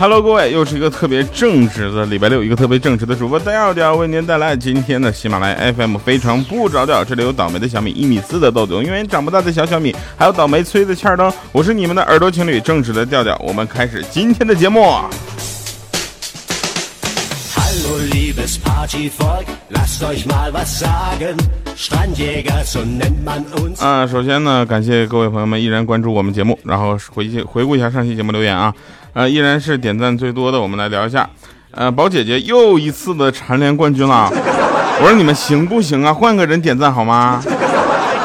Hello，各位，又是一个特别正直的礼拜六，一个特别正直的主播调调为您带来今天的喜马拉雅 FM 非常不着调。这里有倒霉的小米一米四的豆豆，永远长不大的小小米，还有倒霉催的欠儿灯。我是你们的耳朵情侣，正直的调调。我们开始今天的节目。啊，首先呢，感谢各位朋友们依然关注我们节目，然后回去回顾一下上期节目留言啊。呃，依然是点赞最多的，我们来聊一下。呃，宝姐姐又一次的蝉联冠军了，我说你们行不行啊？换个人点赞好吗？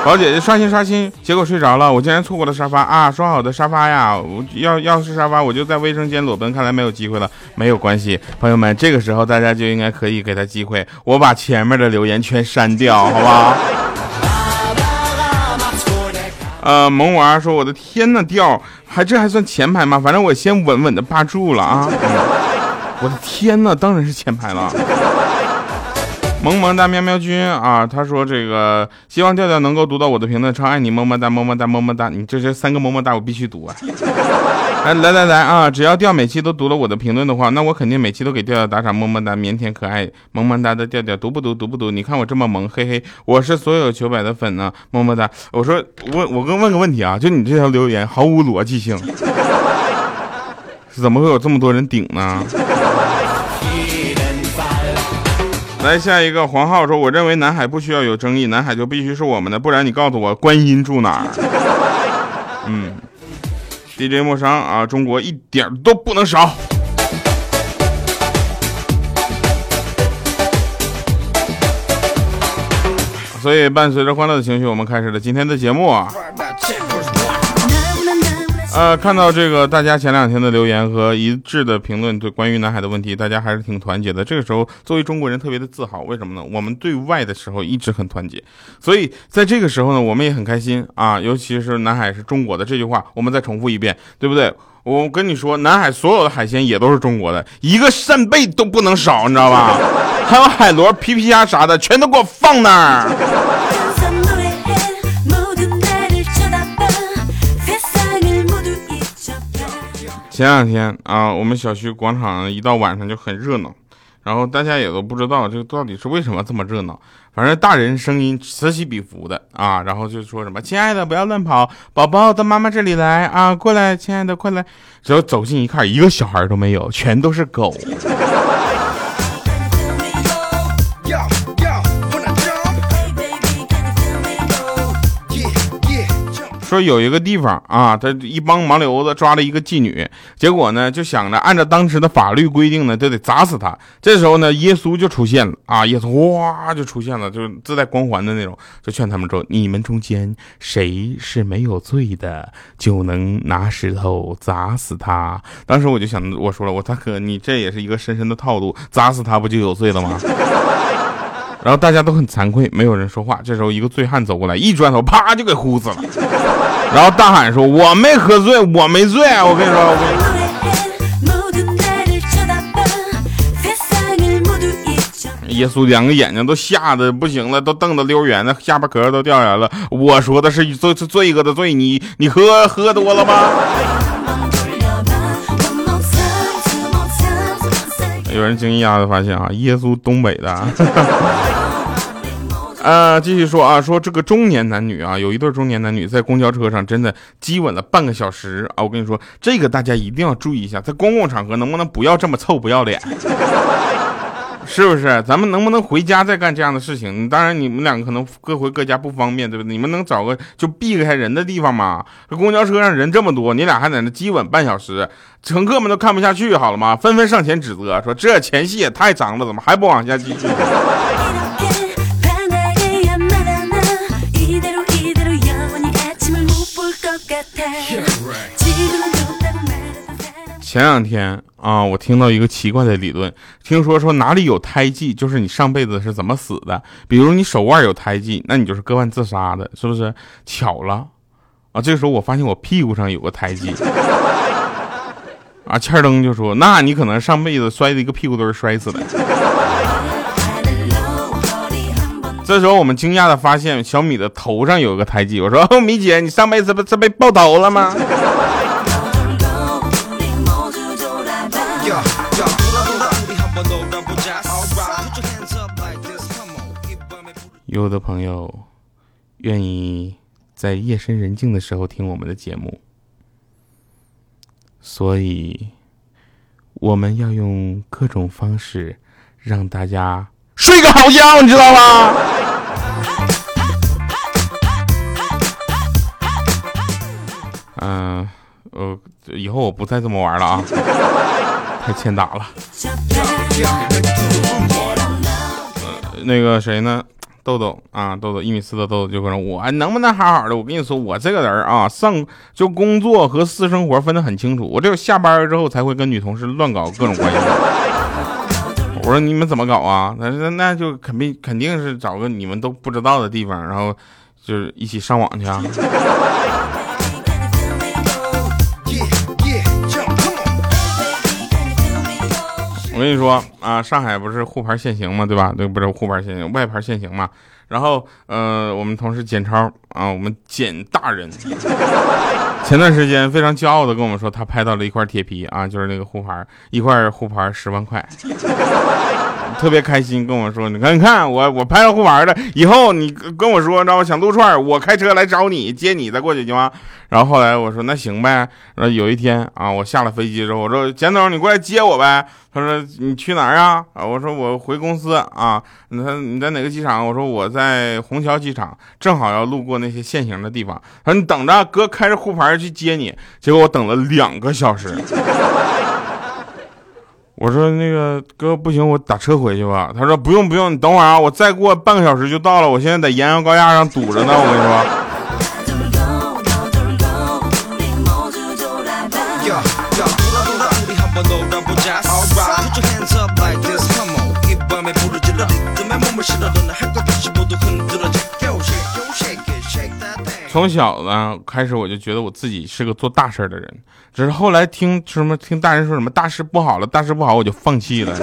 宝姐姐刷新刷新，结果睡着了，我竟然错过了沙发啊！说好的沙发呀，我要要是沙发，我就在卫生间裸奔，看来没有机会了。没有关系，朋友们，这个时候大家就应该可以给他机会，我把前面的留言全删掉，好不好？呃，萌娃说：“我的天呐，调还这还算前排吗？反正我先稳稳的霸住了啊！我的天呐，当然是前排了。”萌萌哒喵喵君啊，他说：“这个希望调调能够读到我的评论，超爱你，么么哒，么么哒，么么哒。你这是三个么么哒，我必须读啊！来来来来啊，只要调每期都读了我的评论的话，那我肯定每期都给调调打赏，么么哒，腼腆可爱，萌萌哒的调调，读不读？读不读？你看我这么萌，嘿嘿，我是所有九百的粉呢，么么哒。我说，问我跟问个问题啊，就你这条留言毫无逻辑性，怎么会有这么多人顶呢？”来下一个黄浩说：“我认为南海不需要有争议，南海就必须是我们的，不然你告诉我观音住哪儿？” 嗯，DJ 莫商啊，中国一点都不能少。所以伴随着欢乐的情绪，我们开始了今天的节目啊。呃，看到这个大家前两天的留言和一致的评论，对关于南海的问题，大家还是挺团结的。这个时候，作为中国人特别的自豪，为什么呢？我们对外的时候一直很团结，所以在这个时候呢，我们也很开心啊。尤其是南海是中国的这句话，我们再重复一遍，对不对？我跟你说，南海所有的海鲜也都是中国的，一个扇贝都不能少，你知道吧？还有海螺、皮皮虾啥的，全都给我放那儿。前两天啊，我们小区广场一到晚上就很热闹，然后大家也都不知道这到底是为什么这么热闹。反正大人声音此起彼伏的啊，然后就说什么“亲爱的，不要乱跑，宝宝到妈妈这里来啊，过来，亲爱的，快来”。只要走近一看，一个小孩都没有，全都是狗。说有一个地方啊，他一帮盲流子抓了一个妓女，结果呢就想着按照当时的法律规定呢，就得砸死他。这时候呢，耶稣就出现了啊，耶稣哇就出现了，就是自带光环的那种，就劝他们说：你们中间谁是没有罪的，就能拿石头砸死他。当时我就想，我说了，我大哥，你这也是一个深深的套路，砸死他不就有罪了吗？然后大家都很惭愧，没有人说话。这时候一个醉汉走过来，一转头，啪就给呼死了。然后大喊说：“我没喝醉，我没醉。”我跟你说，耶稣两个眼睛都吓得不行了，都瞪得溜圆的，下巴壳都掉下来了。我说的是罪罪恶的罪，你你喝喝多了吗？有人惊讶的发现啊，耶稣东北的。呃，继续说啊，说这个中年男女啊，有一对中年男女在公交车上真的激吻了半个小时啊！我跟你说，这个大家一定要注意一下，在公共场合能不能不要这么臭不要脸？是不是？咱们能不能回家再干这样的事情？当然，你们两个可能各回各家不方便，对不对？你们能找个就避开人的地方吗？这公交车上人这么多，你俩还在那激吻半小时，乘客们都看不下去，好了吗？纷纷上前指责，说这前戏也太脏了，怎么还不往下继续？前两天啊，我听到一个奇怪的理论，听说说哪里有胎记，就是你上辈子是怎么死的。比如你手腕有胎记，那你就是割腕自杀的，是不是？巧了啊，这个时候我发现我屁股上有个胎记。啊，欠灯就说，那你可能上辈子摔的一个屁股墩摔死的。这时候我们惊讶的发现小米的头上有个胎记，我说米姐，你上辈子不是被爆头了吗？有的朋友愿意在夜深人静的时候听我们的节目，所以我们要用各种方式让大家睡个好觉，你知道吗？嗯，呃，以后我不再这么玩了啊，太欠打了。那个谁呢？豆豆啊，豆豆一米四的豆豆就说：“我能不能好好的？我跟你说，我这个人啊，上就工作和私生活分得很清楚。我只有下班之后才会跟女同事乱搞各种关系。”我说：“你们怎么搞啊？那那那就肯定肯定是找个你们都不知道的地方，然后就是一起上网去啊。”我跟你说啊，上海不是沪牌限行嘛，对吧？对，不是沪牌限行，外牌限行嘛。然后，呃，我们同事简超啊，我们简大人，前段时间非常骄傲的跟我们说，他拍到了一块铁皮啊，就是那个沪牌，一块沪牌十万块。特别开心，跟我说：“你看，你看我，我拍了护牌的。以后你跟我说，知道吗想撸串，我开车来找你，接你再过去行吗？”然后后来我说：“那行呗。”然后有一天啊，我下了飞机之后，我说：“简总，你过来接我呗。”他说：“你去哪儿啊？”啊，我说：“我回公司啊。”他你在哪个机场？我说：“我在虹桥机场，正好要路过那些限行的地方。”他说：“你等着，哥开着护牌去接你。”结果我等了两个小时。我说那个哥不行，我打车回去吧。他说不用不用，你等会儿啊，我再过半个小时就到了。我现在在延安高架上堵着呢，我跟你说。从小呢开始，我就觉得我自己是个做大事的人，只是后来听什么听大人说什么大事不好了，大事不好，我就放弃了。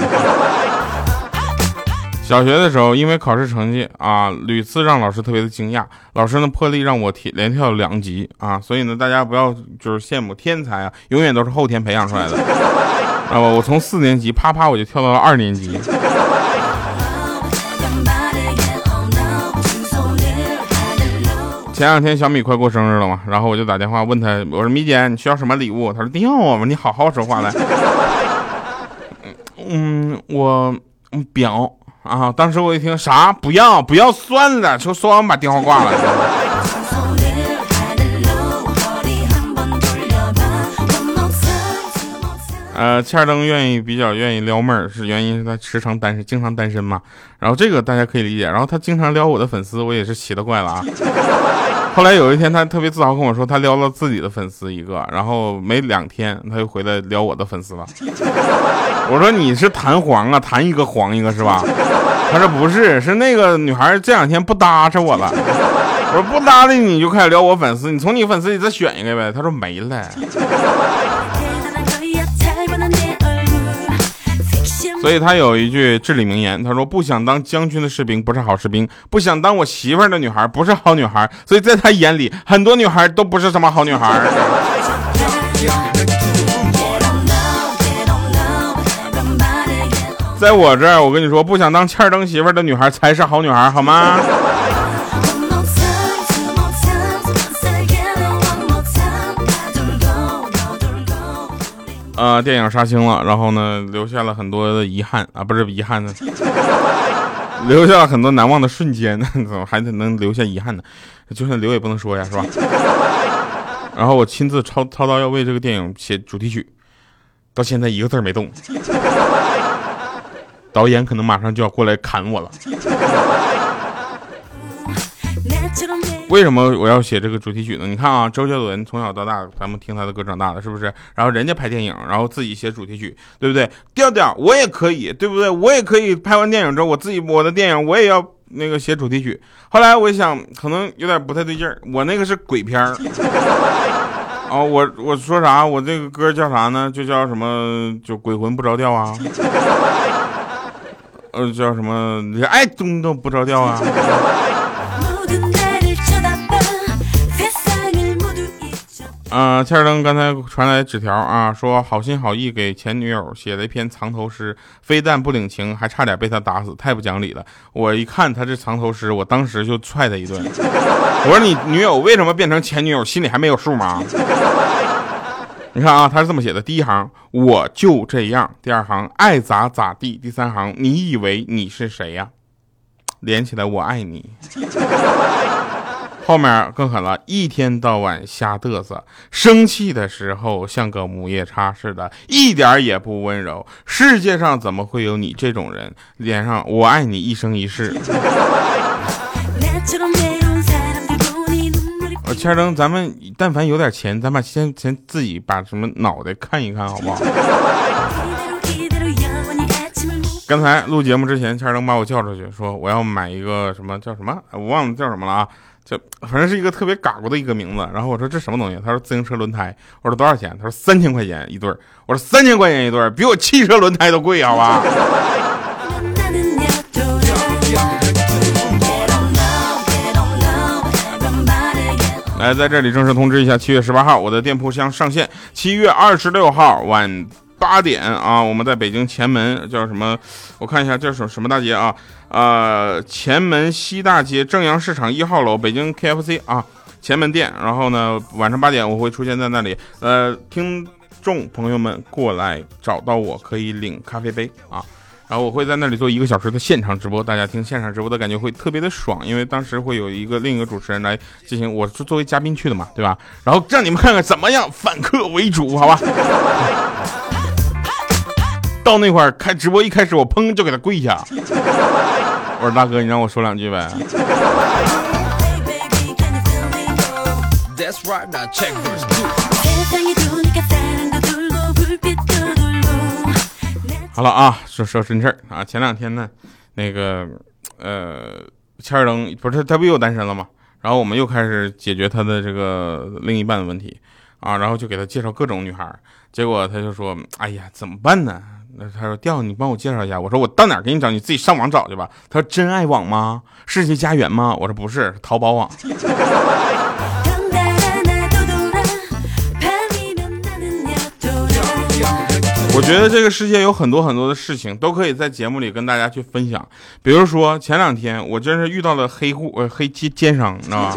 小学的时候，因为考试成绩啊，屡次让老师特别的惊讶，老师呢破例让我连连跳两级啊，所以呢，大家不要就是羡慕天才啊，永远都是后天培养出来的。啊，我从四年级啪啪我就跳到了二年级。前两天小米快过生日了嘛，然后我就打电话问他，我说米姐你需要什么礼物？他说要啊，你好好说话来。嗯，我表啊，当时我一听啥不要不要算了，说说完把电话挂了。呃，欠儿登愿意比较愿意撩妹儿，是原因是他时常单身，经常单身嘛。然后这个大家可以理解。然后他经常撩我的粉丝，我也是奇了怪了啊。后来有一天，他特别自豪跟我说，他撩了自己的粉丝一个，然后没两天他又回来撩我的粉丝了。我说你是弹簧啊，弹一个黄一个是吧？他说不是，是那个女孩这两天不搭着我了。我说不搭理你就开始撩我粉丝，你从你粉丝里再选一个呗。他说没了。所以他有一句至理名言，他说：“不想当将军的士兵不是好士兵，不想当我媳妇儿的女孩不是好女孩。”所以在他眼里，很多女孩都不是什么好女孩。在我这儿，我跟你说，不想当欠儿登媳妇儿的女孩才是好女孩，好吗？呃，电影杀青了，然后呢，留下了很多的遗憾啊，不是遗憾呢，留下了很多难忘的瞬间，怎么还得能留下遗憾呢？就算留也不能说呀，是吧？然后我亲自操操刀要为这个电影写主题曲，到现在一个字没动，导演可能马上就要过来砍我了。为什么我要写这个主题曲呢？你看啊，周杰伦从小到大，咱们听他的歌长大的，是不是？然后人家拍电影，然后自己写主题曲，对不对？调调我也可以，对不对？我也可以拍完电影之后，我自己我的电影我也要那个写主题曲。后来我想，可能有点不太对劲儿，我那个是鬼片儿。哦，我我说啥？我这个歌叫啥呢？就叫什么？就鬼魂不着调啊。呃，叫什么？爱东都不着调啊。嗯，切尔登刚才传来纸条啊，说好心好意给前女友写了一篇藏头诗，非但不领情，还差点被他打死，太不讲理了。我一看他这藏头诗，我当时就踹他一顿。我说你女友为什么变成前女友，心里还没有数吗？你看啊，他是这么写的：第一行我就这样，第二行爱咋咋地，第三行你以为你是谁呀？连起来我爱你。后面更狠了，一天到晚瞎嘚瑟，生气的时候像个母夜叉似的，一点也不温柔。世界上怎么会有你这种人？脸上我爱你一生一世。我千灯，咱们但凡有点钱，咱把先先自己把什么脑袋看一看，好不好？刚才录节目之前，千灯把我叫出去，说我要买一个什么叫什么，我忘了叫什么了啊？就反正是一个特别嘎咕的一个名字。然后我说这什么东西？他说自行车轮胎。我说多少钱？他说三千块钱一对儿。我说三千块钱一对儿，比我汽车轮胎都贵，好吧？来，在这里正式通知一下，七月十八号我的店铺将上线。七月二十六号晚八点啊，我们在北京前门叫什么？我看一下叫什什么大街啊？呃，前门西大街正阳市场一号楼，北京 KFC 啊，前门店。然后呢，晚上八点我会出现在那里。呃，听众朋友们过来找到我可以领咖啡杯啊。然后我会在那里做一个小时的现场直播，大家听现场直播的感觉会特别的爽，因为当时会有一个另一个主持人来进行，我是作为嘉宾去的嘛，对吧？然后让你们看看怎么样反客为主，好吧？到那块儿开直播一开始，我砰就给他跪下，我说大哥，你让我说两句呗。好了啊，说说真事儿啊。前两天呢，那个呃，千儿登不是他不又单身了吗？然后我们又开始解决他的这个另一半的问题啊，然后就给他介绍各种女孩。结果他就说：“哎呀，怎么办呢？”那他说：“调，你帮我介绍一下。”我说：“我到哪给你找？你自己上网找去吧。”他说：“真爱网吗？世纪佳缘吗？”我说：“不是，淘宝网。”我觉得这个世界有很多很多的事情都可以在节目里跟大家去分享，比如说前两天我真是遇到了黑户呃黑奸奸商，你知道吗？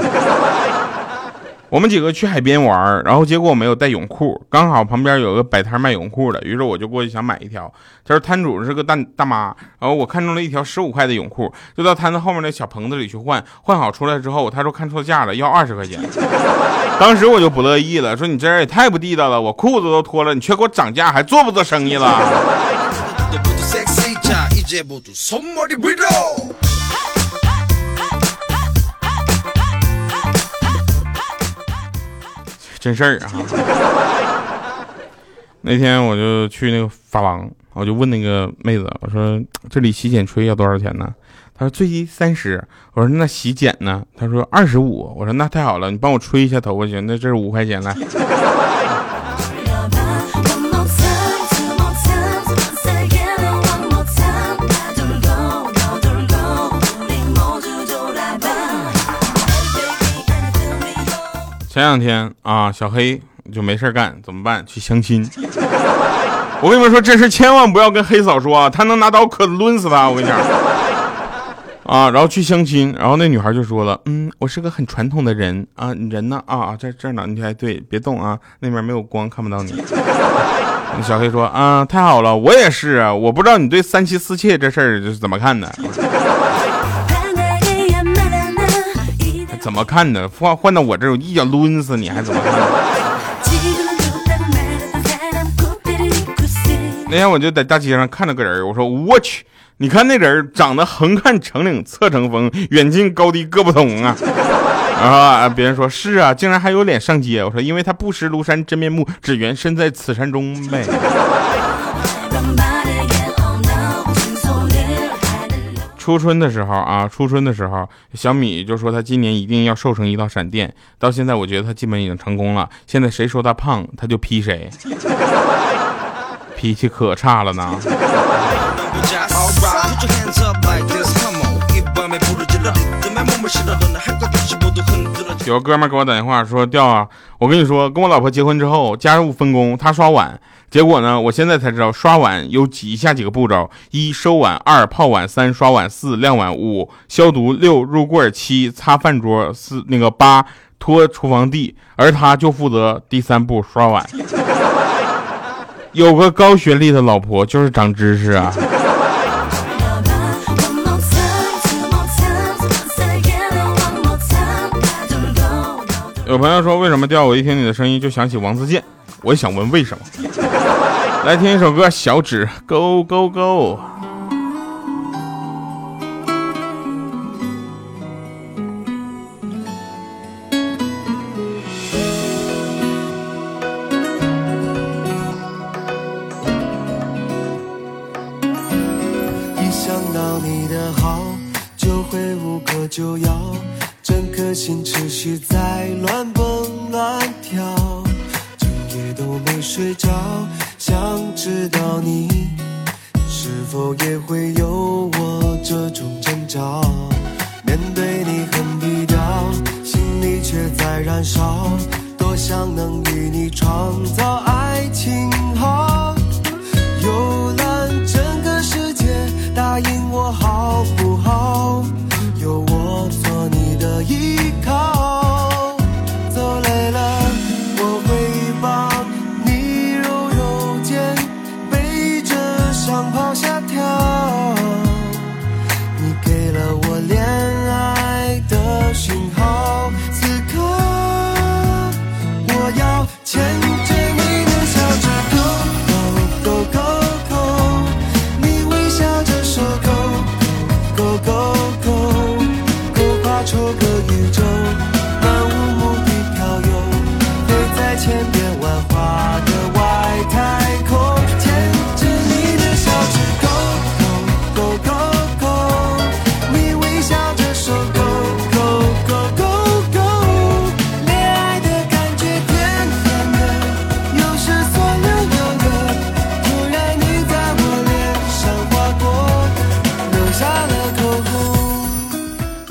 我们几个去海边玩，然后结果我没有带泳裤，刚好旁边有个摆摊卖泳裤的，于是我就过去想买一条。他说摊主是个大大妈，然后我看中了一条十五块的泳裤，就到摊子后面那小棚子里去换，换好出来之后，他说看错价了，要二十块钱。当时我就不乐意了，说你这人也太不地道了，我裤子都脱了，你却给我涨价，还做不做生意了？真事儿啊！那天我就去那个发廊，我就问那个妹子，我说这里洗剪吹要多少钱呢？她说最低三十。我说那洗剪呢？她说二十五。我说那太好了，你帮我吹一下头发行？那这是五块钱来。前两天啊，小黑就没事干，怎么办？去相亲。我跟你们说，这事千万不要跟黑嫂说啊，他能拿刀可抡死他。我跟你讲啊，然后去相亲，然后那女孩就说了，嗯，我是个很传统的人啊，你人呢啊，在这儿呢，你还对，别动啊，那边没有光，看不到你。小黑说啊，太好了，我也是啊，我不知道你对三妻四妾这事儿是怎么看的。怎么看的？换换到我这儿，我一脚抡死你，还怎么看？那天我就在大街上看到个人，我说我去，你看那人长得横看成岭侧成峰，远近高低各不同啊！然后啊，别人说是啊，竟然还有脸上街。我说因为他不识庐山真面目，只缘身在此山中呗。初春的时候啊，初春的时候，小米就说他今年一定要瘦成一道闪电。到现在，我觉得他基本已经成功了。现在谁说他胖，他就劈谁，脾气可差了呢。有个哥们给我打电话说：“调啊，我跟你说，跟我老婆结婚之后，家务分工，她刷碗。结果呢，我现在才知道刷碗有以下几个步骤：一收碗，二泡碗，三刷碗，四晾碗，五消毒，六入柜，七擦饭桌，四那个八拖厨房地。而他就负责第三步刷碗。有个高学历的老婆就是长知识啊。”有朋友说，为什么调我一听你的声音就想起王自健？我也想问为什么。来听一首歌，小指勾勾勾。是否也会有我这种挣扎。面对你很低调，心里却在燃烧，多想能与你创造爱情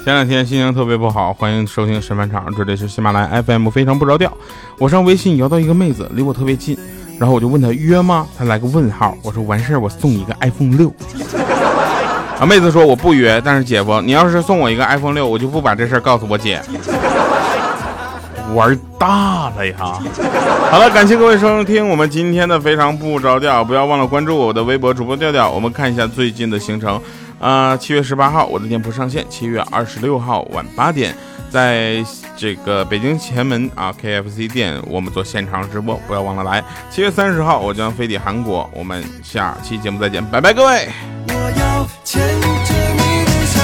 前两天心情特别不好，欢迎收听神返场，这里是喜马拉雅 FM，非常不着调。我上微信摇到一个妹子，离我特别近，然后我就问她约吗？她来个问号，我说完事儿我送你一个 iPhone 六。啊，妹子说我不约，但是姐夫，你要是送我一个 iPhone 六，我就不把这事儿告诉我姐。玩大了呀！好了，感谢各位收听我们今天的非常不着调，不要忘了关注我的微博主播调调。我们看一下最近的行程，啊、七月十八号我的店铺上线，七月二十六号晚八点，在这个北京前门啊 KFC 店我们做现场直播，不要忘了来。七月三十号我将飞抵韩国，我们下期节目再见，拜拜各位。我要牵着你的小